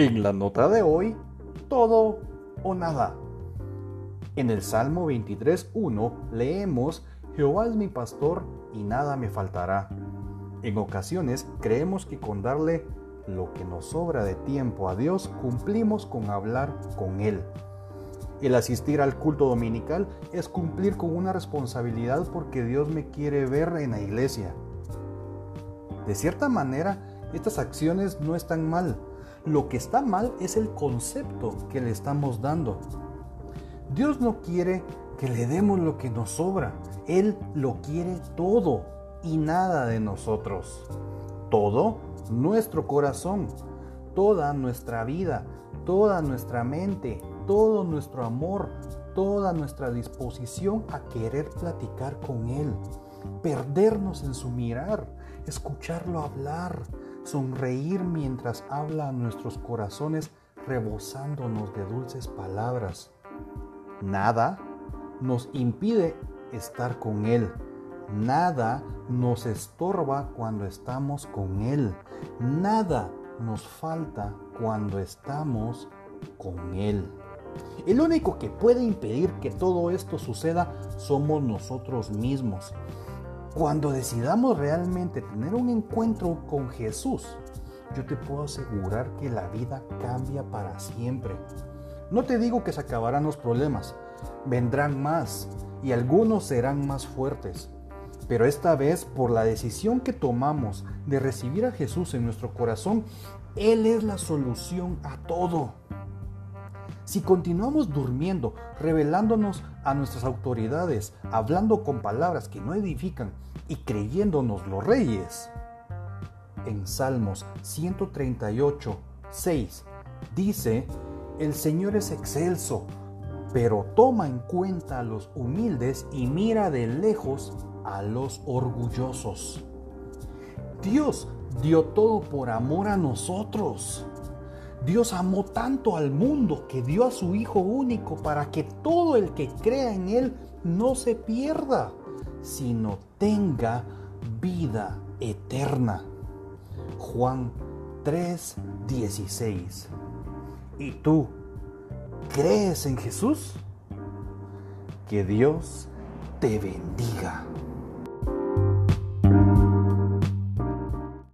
En la nota de hoy, todo o nada. En el Salmo 23.1 leemos, Jehová es mi pastor y nada me faltará. En ocasiones creemos que con darle lo que nos sobra de tiempo a Dios cumplimos con hablar con Él. El asistir al culto dominical es cumplir con una responsabilidad porque Dios me quiere ver en la iglesia. De cierta manera, estas acciones no están mal. Lo que está mal es el concepto que le estamos dando. Dios no quiere que le demos lo que nos sobra. Él lo quiere todo y nada de nosotros. Todo nuestro corazón, toda nuestra vida, toda nuestra mente, todo nuestro amor, toda nuestra disposición a querer platicar con Él, perdernos en su mirar, escucharlo hablar, sonreír mientras habla a nuestros corazones rebosándonos de dulces palabras. Nada nos impide estar con Él. Nada nos estorba cuando estamos con Él. Nada nos falta cuando estamos con Él. El único que puede impedir que todo esto suceda somos nosotros mismos. Cuando decidamos realmente tener un encuentro con Jesús, yo te puedo asegurar que la vida cambia para siempre. No te digo que se acabarán los problemas, vendrán más y algunos serán más fuertes. Pero esta vez, por la decisión que tomamos de recibir a Jesús en nuestro corazón, Él es la solución a todo. Si continuamos durmiendo, revelándonos a nuestras autoridades, hablando con palabras que no edifican y creyéndonos los reyes, en Salmos 138, 6 dice, el Señor es excelso, pero toma en cuenta a los humildes y mira de lejos a los orgullosos. Dios dio todo por amor a nosotros. Dios amó tanto al mundo que dio a su Hijo único para que todo el que crea en Él no se pierda, sino tenga vida eterna. Juan 3:16. ¿Y tú crees en Jesús? Que Dios te bendiga.